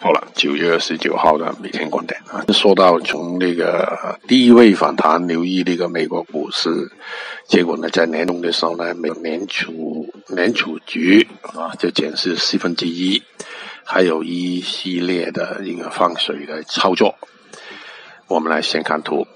好了，九月二十九号的每天观点啊，说到从那个低位反弹，留意那个美国股市，结果呢，在年中的时候呢，美联储联储局啊，就减是四分之一，还有一系列的一个放水的操作，我们来先看图。